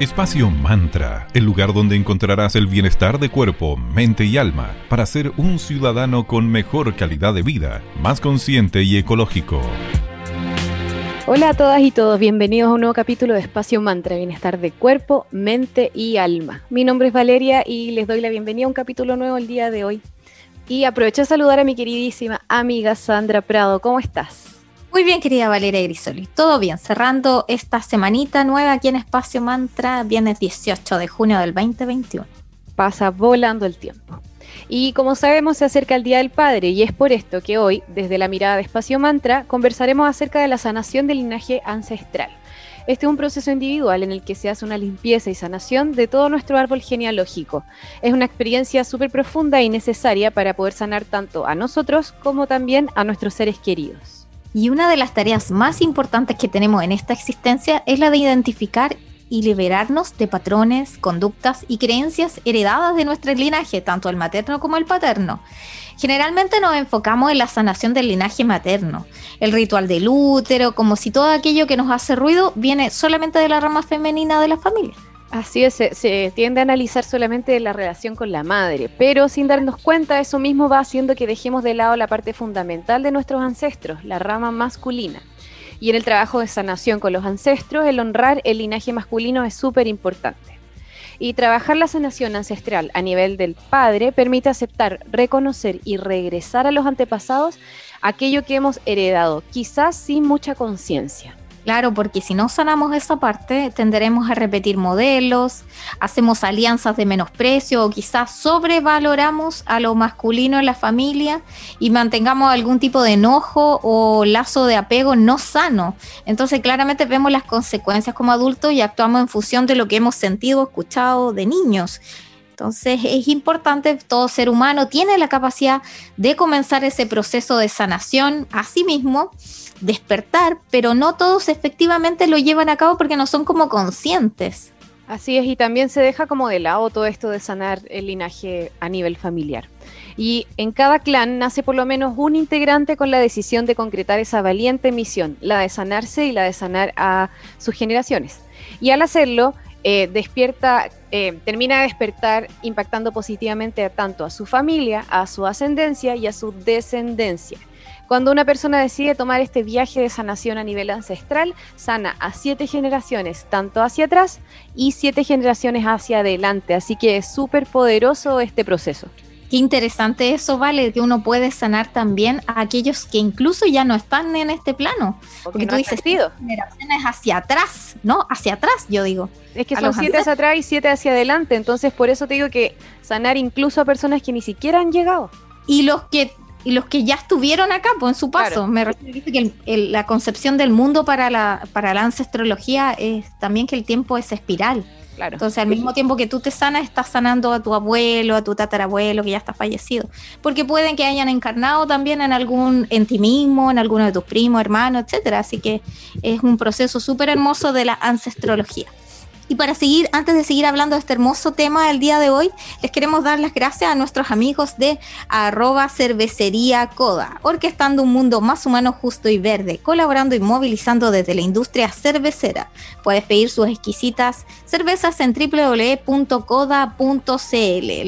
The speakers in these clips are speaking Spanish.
Espacio Mantra, el lugar donde encontrarás el bienestar de cuerpo, mente y alma para ser un ciudadano con mejor calidad de vida, más consciente y ecológico. Hola a todas y todos, bienvenidos a un nuevo capítulo de Espacio Mantra, bienestar de cuerpo, mente y alma. Mi nombre es Valeria y les doy la bienvenida a un capítulo nuevo el día de hoy. Y aprovecho a saludar a mi queridísima amiga Sandra Prado, ¿cómo estás? Muy bien, querida Valeria Grisoli. Todo bien, cerrando esta semanita nueva aquí en Espacio Mantra, viernes 18 de junio del 2021. Pasa volando el tiempo. Y como sabemos, se acerca el Día del Padre y es por esto que hoy, desde la mirada de Espacio Mantra, conversaremos acerca de la sanación del linaje ancestral. Este es un proceso individual en el que se hace una limpieza y sanación de todo nuestro árbol genealógico. Es una experiencia súper profunda y necesaria para poder sanar tanto a nosotros como también a nuestros seres queridos. Y una de las tareas más importantes que tenemos en esta existencia es la de identificar y liberarnos de patrones, conductas y creencias heredadas de nuestro linaje, tanto el materno como el paterno. Generalmente nos enfocamos en la sanación del linaje materno, el ritual del útero, como si todo aquello que nos hace ruido viene solamente de la rama femenina de la familia. Así es, se, tiende a analizar solamente la relación con la madre, pero sin darnos cuenta eso mismo va haciendo que dejemos de lado la parte fundamental de nuestros ancestros, la rama masculina. Y en el trabajo de sanación con los ancestros, el honrar el linaje masculino es súper importante. Y trabajar la sanación ancestral a nivel del padre permite aceptar, reconocer y regresar a los antepasados aquello que hemos heredado, quizás sin mucha conciencia. Claro, porque si no sanamos esa parte, tenderemos a repetir modelos, hacemos alianzas de menosprecio o quizás sobrevaloramos a lo masculino en la familia y mantengamos algún tipo de enojo o lazo de apego no sano. Entonces claramente vemos las consecuencias como adultos y actuamos en función de lo que hemos sentido escuchado de niños. Entonces es importante, todo ser humano tiene la capacidad de comenzar ese proceso de sanación a sí mismo despertar, pero no todos efectivamente lo llevan a cabo porque no son como conscientes. Así es, y también se deja como de lado todo esto de sanar el linaje a nivel familiar. Y en cada clan nace por lo menos un integrante con la decisión de concretar esa valiente misión, la de sanarse y la de sanar a sus generaciones. Y al hacerlo, eh, despierta, eh, termina de despertar impactando positivamente tanto a su familia, a su ascendencia y a su descendencia. Cuando una persona decide tomar este viaje de sanación a nivel ancestral, sana a siete generaciones, tanto hacia atrás y siete generaciones hacia adelante. Así que es súper poderoso este proceso. Qué interesante eso, vale, que uno puede sanar también a aquellos que incluso ya no están en este plano. Porque, tú dices, generaciones hacia atrás, ¿no? Hacia atrás, yo digo. Es que son siete hacia atrás y siete hacia adelante. Entonces, por eso te digo que sanar incluso a personas que ni siquiera han llegado. Y los que y los que ya estuvieron acá, pues en su paso. Me refiero que la concepción del mundo para la, para la ancestrología es también que el tiempo es espiral. Claro. Entonces, al mismo tiempo que tú te sanas, estás sanando a tu abuelo, a tu tatarabuelo que ya está fallecido. Porque pueden que hayan encarnado también en algún, en ti mismo, en alguno de tus primos, hermanos, etcétera. Así que es un proceso súper hermoso de la ancestrología. Y para seguir, antes de seguir hablando de este hermoso tema del día de hoy, les queremos dar las gracias a nuestros amigos de arroba cervecería coda, orquestando un mundo más humano, justo y verde, colaborando y movilizando desde la industria cervecera. Puedes pedir sus exquisitas cervezas en www.coda.cl.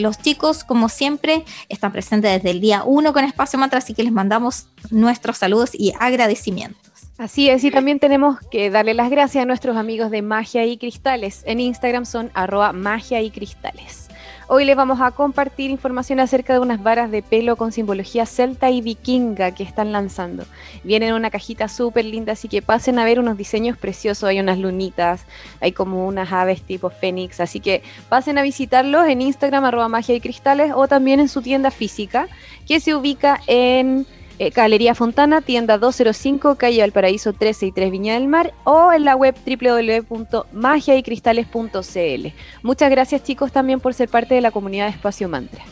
Los chicos, como siempre, están presentes desde el día 1 con Espacio Mantra, así que les mandamos nuestros saludos y agradecimientos. Así es, y también tenemos que darle las gracias a nuestros amigos de Magia y Cristales. En Instagram son arroba magia y cristales. Hoy les vamos a compartir información acerca de unas varas de pelo con simbología celta y vikinga que están lanzando. Vienen en una cajita súper linda, así que pasen a ver unos diseños preciosos. Hay unas lunitas, hay como unas aves tipo fénix, así que pasen a visitarlos en Instagram arroba magia y cristales o también en su tienda física que se ubica en eh, Galería Fontana, tienda 205, calle Valparaíso 13 y 3 Viña del Mar, o en la web www.magiaycristales.cl. Muchas gracias chicos también por ser parte de la comunidad de Espacio Mantra.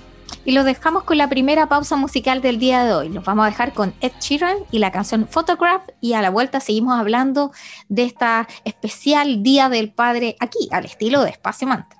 Y lo dejamos con la primera pausa musical del día de hoy. Nos vamos a dejar con Ed Sheeran y la canción Photograph y a la vuelta seguimos hablando de esta especial Día del Padre aquí, al estilo de Espacio Mantra.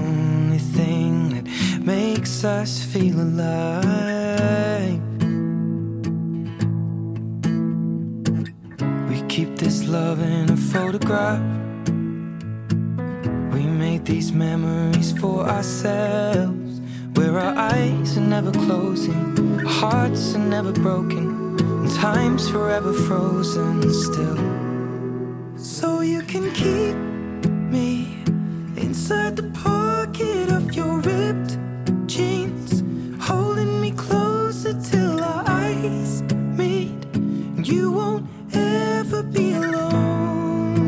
us feel alive. We keep this love in a photograph. We made these memories for ourselves, where our eyes are never closing, our hearts are never broken, and time's forever frozen still. So you can keep You won't ever be alone.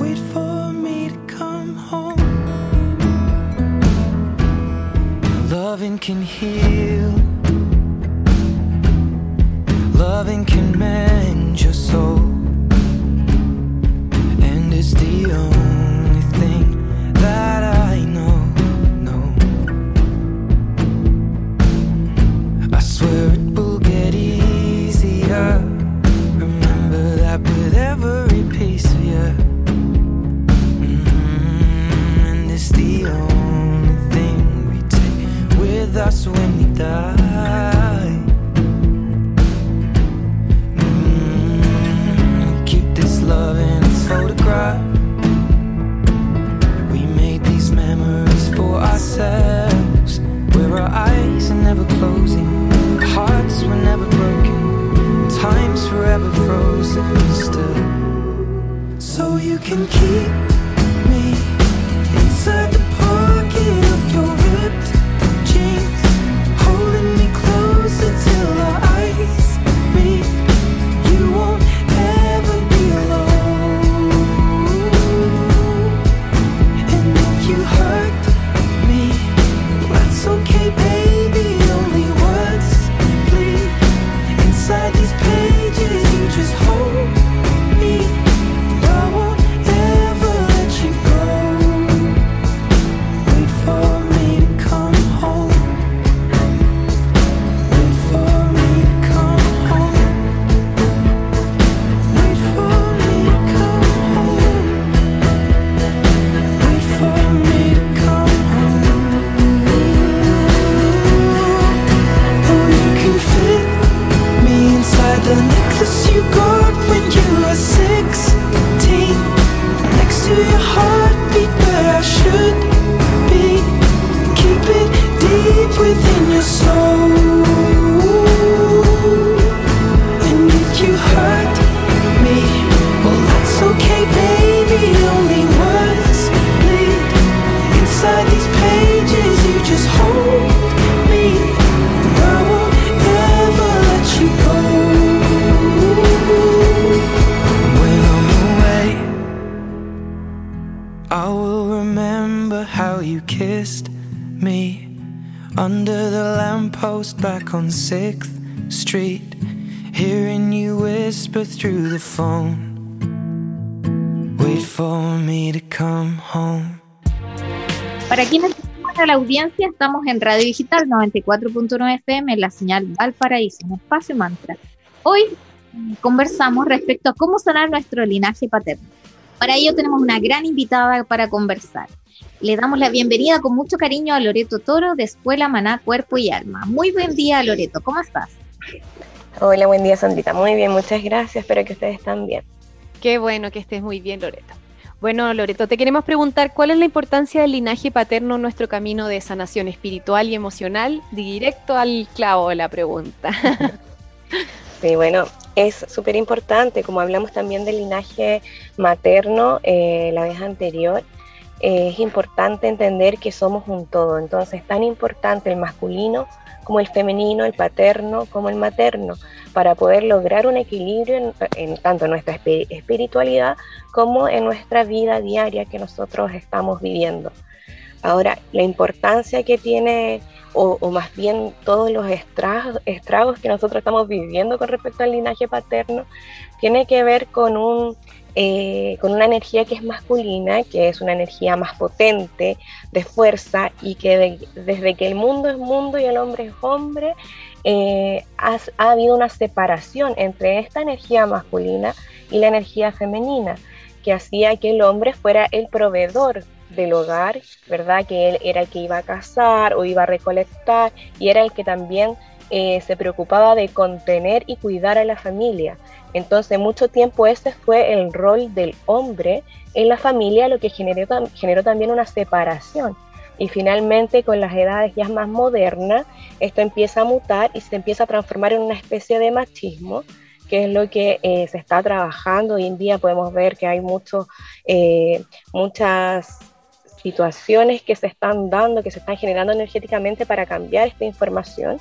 Wait for me to come home. Loving can heal. Loving can mend your soul. And it's the only 以后 phone. Wait for me to come home. Para quienes a la audiencia, estamos en Radio Digital 94.9 FM, en la señal Valparaíso, en Espacio Mantra. Hoy mm, conversamos respecto a cómo sanar nuestro linaje paterno. Para ello tenemos una gran invitada para conversar. Le damos la bienvenida con mucho cariño a Loreto Toro de Escuela Maná Cuerpo y Alma. Muy buen día, Loreto. ¿Cómo estás? Hola, buen día, Sandrita. Muy bien, muchas gracias. Espero que ustedes estén bien. Qué bueno que estés muy bien, Loreto. Bueno, Loreto, te queremos preguntar cuál es la importancia del linaje paterno en nuestro camino de sanación espiritual y emocional. Directo al clavo de la pregunta. Sí, bueno, es súper importante, como hablamos también del linaje materno eh, la vez anterior, eh, es importante entender que somos un todo, entonces tan importante el masculino como el femenino, el paterno como el materno, para poder lograr un equilibrio en, tanto en nuestra espiritualidad como en nuestra vida diaria que nosotros estamos viviendo. Ahora, la importancia que tiene, o, más bien todos los estragos que nosotros estamos viviendo con respecto al linaje paterno, tiene que ver con un eh, con una energía que es masculina, que es una energía más potente, de fuerza, y que desde que el mundo es mundo y el hombre es hombre, eh, ha, habido una separación entre esta energía masculina y la energía femenina, que hacía que el hombre fuera el proveedor del hogar, ¿verdad? Que él era el que iba a cazar o iba a recolectar y era el que también eh, se preocupaba de contener y cuidar a la familia. Entonces, mucho tiempo ese fue el rol del hombre en la familia, lo que generó, generó también una separación. Y finalmente, con las edades ya más modernas, esto empieza a mutar y se empieza a transformar en una especie de machismo, que es lo que eh, se está trabajando. Hoy en día podemos ver que hay mucho, eh, muchas situaciones que se están dando, que se están generando energéticamente para cambiar esta información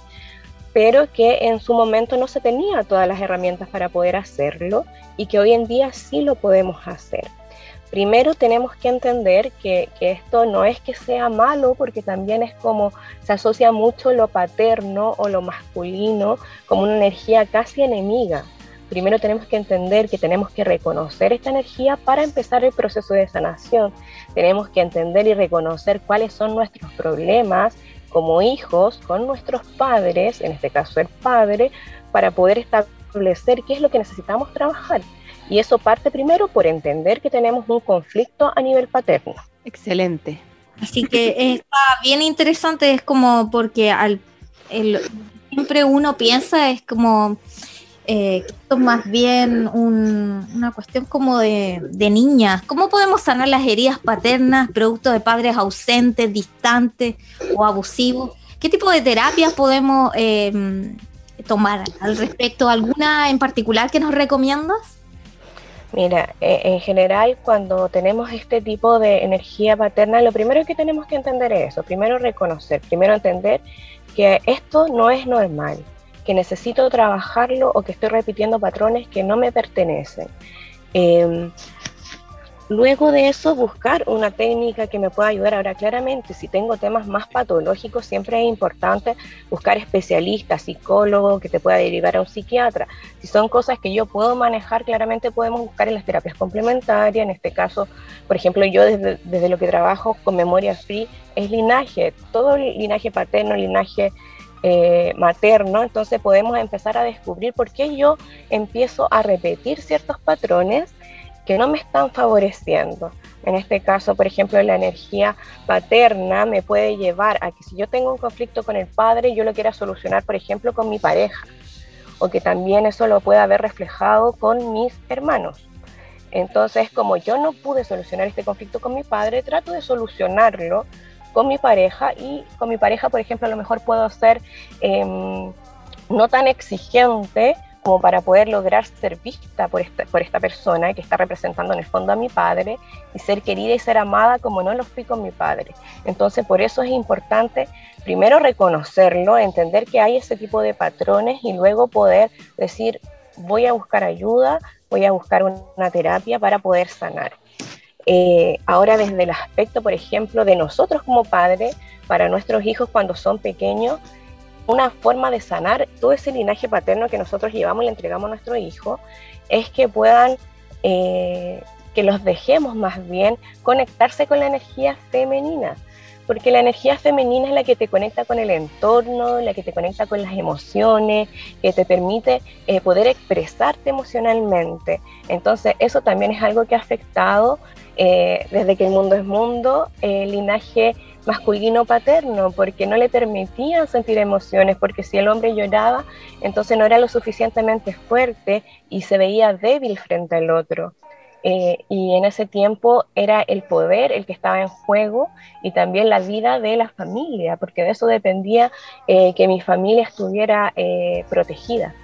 pero que en su momento no se tenía todas las herramientas para poder hacerlo y que hoy en día sí lo podemos hacer. Primero tenemos que entender que, esto no es que sea malo, porque también es como se asocia mucho lo paterno o lo masculino como una energía casi enemiga. Primero tenemos que entender que tenemos que reconocer esta energía para empezar el proceso de sanación. Tenemos que entender y reconocer cuáles son nuestros problemas como hijos con nuestros padres, en este caso el padre, para poder establecer qué es lo que necesitamos trabajar. Y eso parte primero por entender que tenemos un conflicto a nivel paterno. Excelente. Así que está bien interesante, es como porque al, siempre uno piensa, es como eh, esto es más bien una cuestión como de, niñas. ¿Cómo podemos sanar las heridas paternas producto de padres ausentes, distantes o abusivos? ¿Qué tipo de terapias podemos em, tomar al respecto? ¿Alguna en particular que nos recomiendas? Mira, e, en general cuando tenemos este tipo de energía paterna, lo primero que tenemos que entender es eso, primero reconocer, primero entender que esto no es normal, que necesito trabajarlo o que estoy repitiendo patrones que no me pertenecen. Em, luego de eso, buscar una técnica que me pueda ayudar. Ahora, claramente, si tengo temas más patológicos, siempre es importante buscar especialistas, psicólogos, que te pueda derivar a un psiquiatra. Si son cosas que yo puedo manejar, claramente podemos buscar en las terapias complementarias. En este caso, por ejemplo, yo desde, desde lo que trabajo con memoria free es linaje, todo linaje paterno, linaje eh, materno, entonces podemos empezar a descubrir por qué yo empiezo a repetir ciertos patrones que no me están favoreciendo. En este caso, por ejemplo, la energía paterna me puede llevar a que si yo tengo un conflicto con el padre, yo lo quiera solucionar, por ejemplo, con mi pareja, o que también eso lo pueda haber reflejado con mis hermanos. Entonces, como yo no pude solucionar este conflicto con mi padre, trato de solucionarlo con mi pareja y con mi pareja, por ejemplo, a lo mejor puedo ser em, no tan exigente como para poder lograr ser vista por esta, por esta persona que está representando en el fondo a mi padre y ser querida y ser amada como no lo fui con mi padre. Entonces, por eso es importante primero reconocerlo, entender que hay ese tipo de patrones y luego poder decir, voy a buscar ayuda, voy a buscar una terapia para poder sanar. Eh, ahora desde el aspecto, por ejemplo, de nosotros como padres, para nuestros hijos cuando son pequeños, una forma de sanar todo ese linaje paterno que nosotros llevamos y le entregamos a nuestro hijo es que puedan, eh, que los dejemos más bien conectarse con la energía femenina porque la energía femenina es la que te conecta con el entorno, la que te conecta con las emociones, que te permite eh, poder expresarte emocionalmente. Entonces, eso también es algo que ha afectado eh, desde que el mundo es mundo, el linaje masculino paterno, porque no le permitían sentir emociones, porque si el hombre lloraba, entonces no era lo suficientemente fuerte y se veía débil frente al otro. Eh, y en ese tiempo era el poder el que estaba en juego y también la vida de la familia, porque de eso dependía eh, que mi familia estuviera eh, protegida.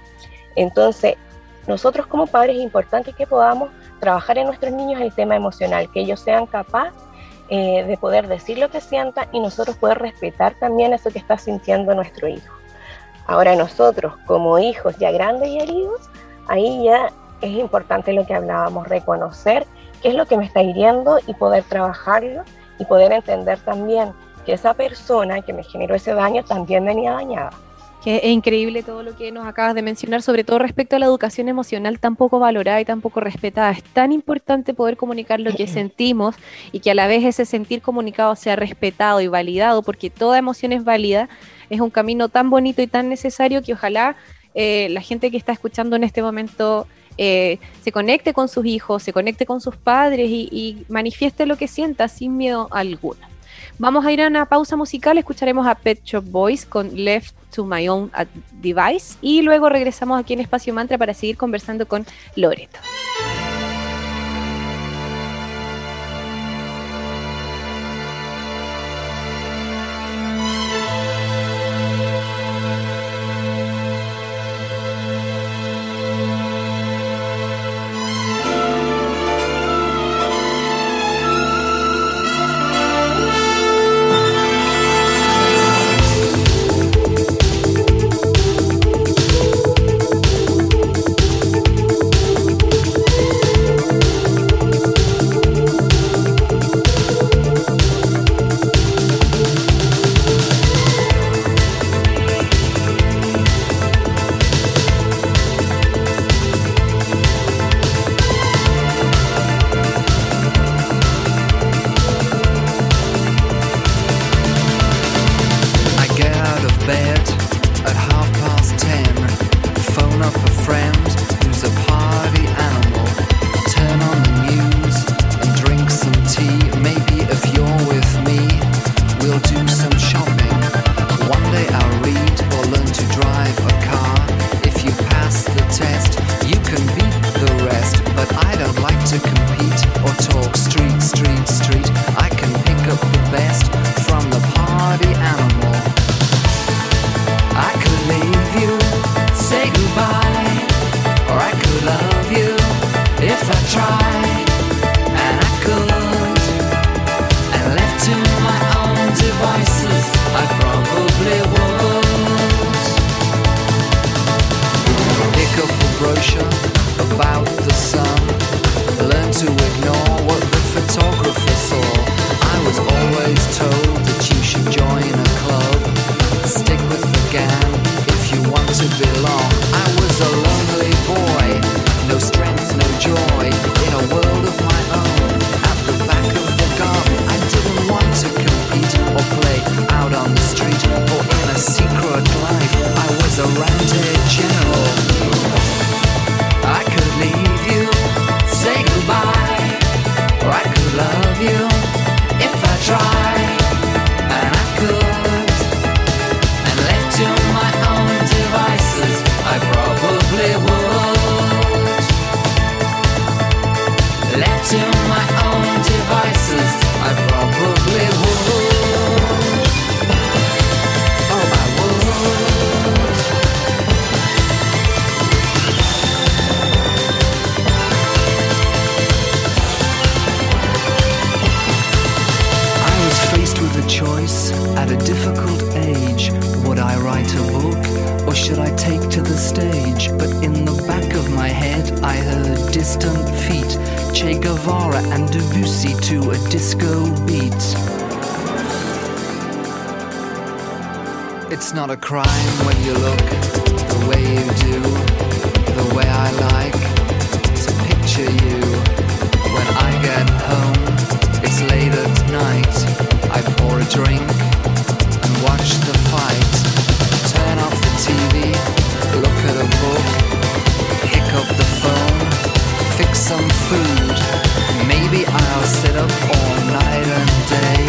Entonces, nosotros como padres es importante que podamos trabajar en nuestros niños el tema emocional, que ellos sean capaces de poder decir lo que sientan y nosotros poder respetar también eso que está sintiendo nuestro hijo. Ahora nosotros como hijos ya grandes y heridos, ahí ya es importante lo que hablábamos, reconocer qué es lo que me está hiriendo y poder trabajarlo y poder entender también que esa persona que me generó ese daño también venía dañada. Es increíble todo lo que nos acabas de mencionar, sobre todo respecto a la educación emocional tan poco valorada y tan poco respetada. Es tan importante poder comunicar lo que sentimos y que a la vez ese sentir comunicado sea respetado y validado, porque toda emoción es válida. Es un camino tan bonito y tan necesario que ojalá eh, la gente que está escuchando en este momento eh, se conecte con sus hijos, se conecte con sus padres y, y manifieste lo que sienta sin miedo alguno. Vamos a ir a una pausa musical, escucharemos a Pet Shop Boys con Left to My Own Device y luego regresamos aquí en Espacio Mantra para seguir conversando con Loreto. Guevara and Debussy to a disco beat. It's not a crime when you look the way you do, the way I like to picture you. When I get home, it's late at night. I pour a drink and watch the fight. Turn off the TV, look at a book, pick up the phone fix some food. Maybe I'll sit up all night and day.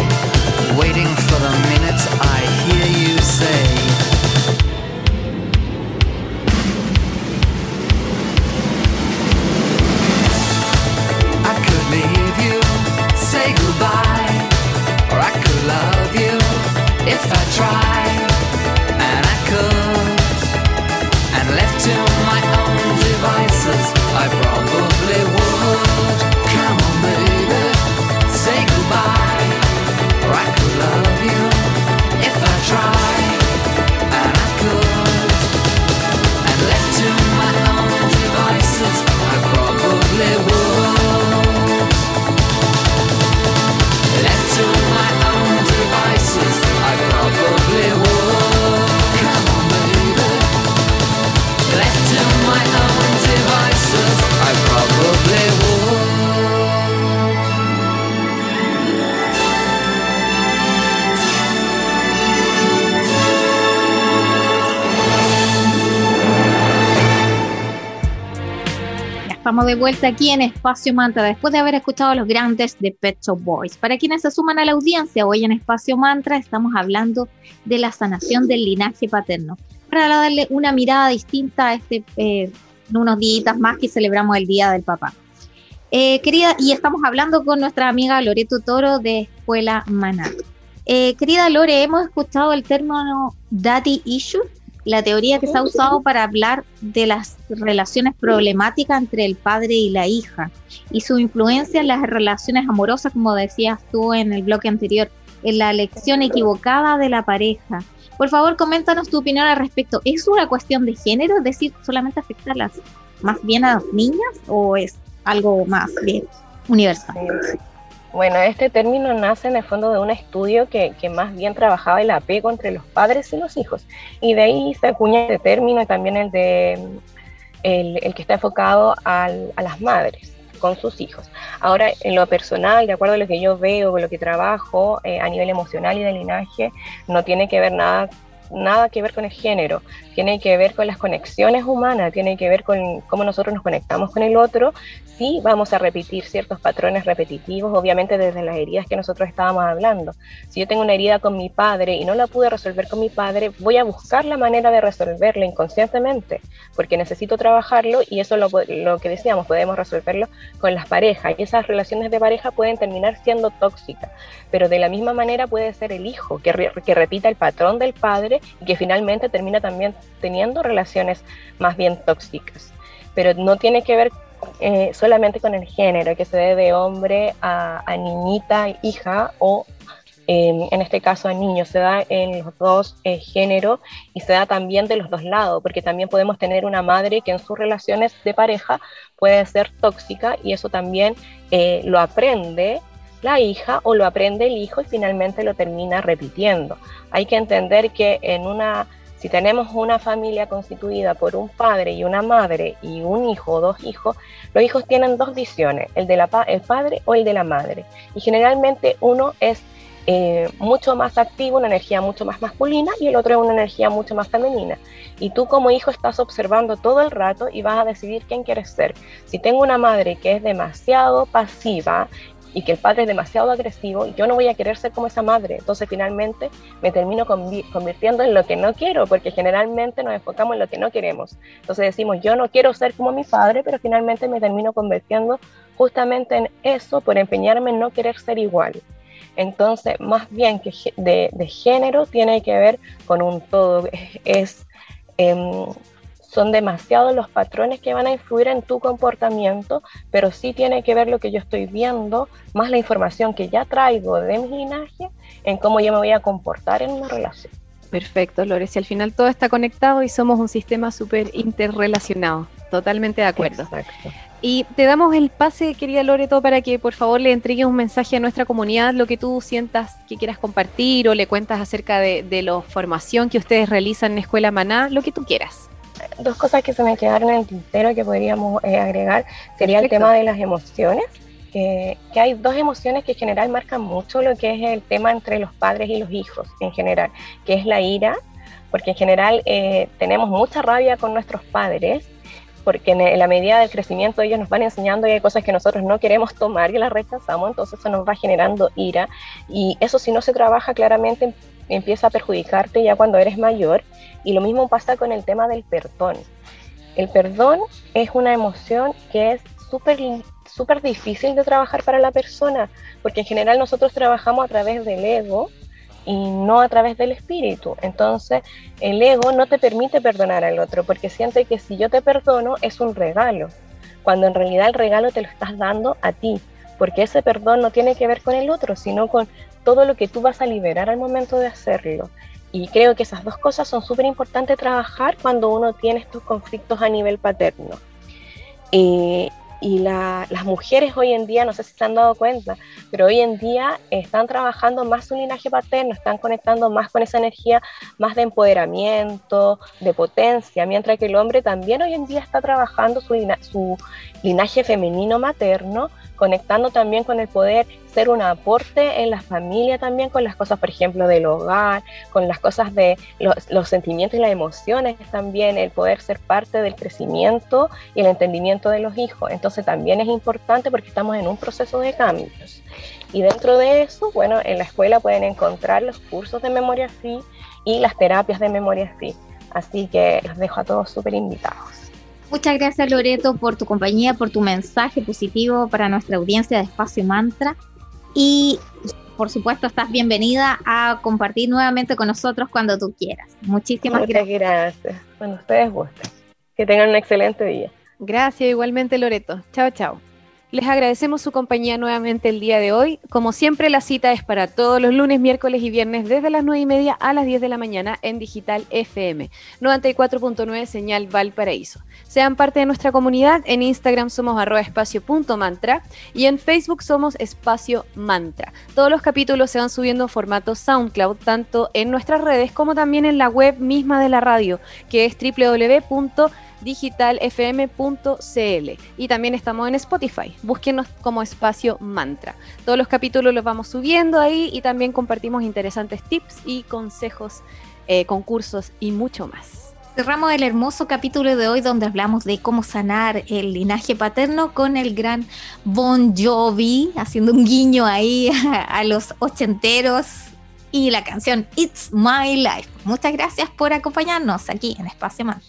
De vuelta aquí en Espacio Mantra después de haber escuchado los grandes de Pet Shop Boys. Para quienes se suman a la audiencia, hoy en Espacio Mantra estamos hablando de la sanación del linaje paterno. Para darle una mirada distinta a este, eh, unos días más que celebramos el Día del Papá. Eh, querida, y estamos hablando con nuestra amiga Loreto Toro de Escuela Maná. Eh, querida Lore, hemos escuchado el término daddy issue, la teoría que se ha usado para hablar de las relaciones problemáticas entre el padre y la hija y su influencia en las relaciones amorosas, como decías tú en el bloque anterior, en la elección equivocada de la pareja. Por favor, coméntanos tu opinión al respecto. ¿Es una cuestión de género? Es decir, solamente afecta a las, más bien a las niñas o es algo más bien universal? Bueno, este término nace en el fondo de un estudio que, más bien trabajaba el apego entre los padres y los hijos. Y de ahí se acuña este término y también el, de, el, que está enfocado a las madres con sus hijos. Ahora, en lo personal, de acuerdo a lo que yo veo, con lo que trabajo eh, a nivel emocional y de linaje, no tiene que ver nada nada que ver con el género, tiene que ver con las conexiones humanas, tiene que ver con cómo nosotros nos conectamos con el otro, sí vamos a repetir ciertos patrones repetitivos, obviamente desde las heridas que nosotros estábamos hablando. Si yo tengo una herida con mi padre y no la pude resolver con mi padre, voy a buscar la manera de resolverla inconscientemente, porque necesito trabajarlo y eso lo, lo que decíamos, podemos resolverlo con las parejas y esas relaciones de pareja pueden terminar siendo tóxicas, pero de la misma manera puede ser el hijo que, que repita el patrón del padre y que finalmente termina también teniendo relaciones más bien tóxicas. Pero no tiene que ver eh, solamente con el género, que se dé de hombre a, niñita, hija o em, en este caso a niño, se da en los dos eh, géneros y se da también de los dos lados, porque también podemos tener una madre que en sus relaciones de pareja puede ser tóxica y eso también eh, lo aprende la hija o lo aprende el hijo y finalmente lo termina repitiendo. Hay que entender que en una, si tenemos una familia constituida por un padre y una madre y un hijo o dos hijos, los hijos tienen dos visiones, el del el padre o el de la madre. Y generalmente uno es eh, mucho más activo, una energía mucho más masculina y el otro es una energía mucho más femenina. Y tú como hijo estás observando todo el rato y vas a decidir quién quieres ser. Si tengo una madre que es demasiado pasiva y que el padre es demasiado agresivo, yo no voy a querer ser como esa madre. Entonces finalmente me termino convirtiendo en lo que no quiero, porque generalmente nos enfocamos en lo que no queremos. Entonces decimos, yo no quiero ser como mi padre, pero finalmente me termino convirtiendo justamente en eso por empeñarme en no querer ser igual. Entonces, más bien que de, de género tiene que ver con un todo. Es, em, son demasiados los patrones que van a influir en tu comportamiento, pero sí tiene que ver lo que yo estoy viendo, más la información que ya traigo de mi linaje, en cómo yo me voy a comportar en una relación. Perfecto, Lores. Y al final todo está conectado y somos un sistema súper interrelacionado. Totalmente de acuerdo. Exacto. Y te damos el pase, querida Loreto, para que por favor le entregues un mensaje a nuestra comunidad, lo que tú sientas que quieras compartir o le cuentas acerca de, de la formación que ustedes realizan en Escuela Maná, lo que tú quieras dos cosas que se me quedaron en el tintero que podríamos eh, agregar sería el tema de las emociones. Que, hay dos emociones que en general marcan mucho lo que es el tema entre los padres y los hijos en general, que es la ira, porque en general eh, tenemos mucha rabia con nuestros padres, porque en la medida del crecimiento ellos nos van enseñando y hay cosas que nosotros no queremos tomar y las rechazamos, entonces eso nos va generando ira y eso si no se trabaja claramente empieza a perjudicarte ya cuando eres mayor. Y lo mismo pasa con el tema del perdón. El perdón es una emoción que es súper súper difícil de trabajar para la persona, porque en general nosotros trabajamos a través del ego y no a través del espíritu. Entonces, el ego no te permite perdonar al otro, porque siente que si yo te perdono es un regalo, cuando en realidad el regalo te lo estás dando a ti, porque ese perdón no tiene que ver con el otro, sino con todo lo que tú vas a liberar al momento de hacerlo. Y creo que esas dos cosas son súper importantes trabajar cuando uno tiene estos conflictos a nivel paterno. y las mujeres hoy en día, no sé si se han dado cuenta, pero hoy en día están trabajando más su linaje paterno, están conectando más con esa energía, más de empoderamiento, de potencia, mientras que el hombre también hoy en día está trabajando su linaje femenino materno conectando también con el poder ser un aporte en la familia también con las cosas, por ejemplo, del hogar, con las cosas de los, sentimientos y las emociones también, el poder ser parte del crecimiento y el entendimiento de los hijos. Entonces también es importante porque estamos en un proceso de cambios. Y dentro de eso, bueno, en la escuela pueden encontrar los cursos de memoria sí y las terapias de memoria sí. Así que los dejo a todos súper invitados. Muchas gracias Loreto por tu compañía, por tu mensaje positivo para nuestra audiencia de Espacio Mantra. Y por supuesto estás bienvenida a compartir nuevamente con nosotros cuando tú quieras. Muchísimas Muchas gracias. Bueno, ustedes gusten. Que tengan un excelente día. Gracias igualmente Loreto. Chao, chao. Les agradecemos su compañía nuevamente el día de hoy. Como siempre, la cita es para todos los lunes, miércoles y viernes desde las 9 y media a las 10 de la mañana en Digital FM 94.9 Señal Valparaíso. Sean parte de nuestra comunidad. En Instagram somos arroba espacio.mantra y en Facebook somos espacio mantra. Todos los capítulos se van subiendo en formato SoundCloud, tanto en nuestras redes como también en la web misma de la radio, que es www digitalfm.cl y también estamos en Spotify. Búsquenos como espacio mantra. Todos los capítulos los vamos subiendo ahí y también compartimos interesantes tips y consejos, eh, concursos y mucho más. Cerramos el hermoso capítulo de hoy donde hablamos de cómo sanar el linaje paterno con el gran Bon Jovi, haciendo un guiño ahí a los ochenteros y la canción It's My Life. Muchas gracias por acompañarnos aquí en Espacio Mantra.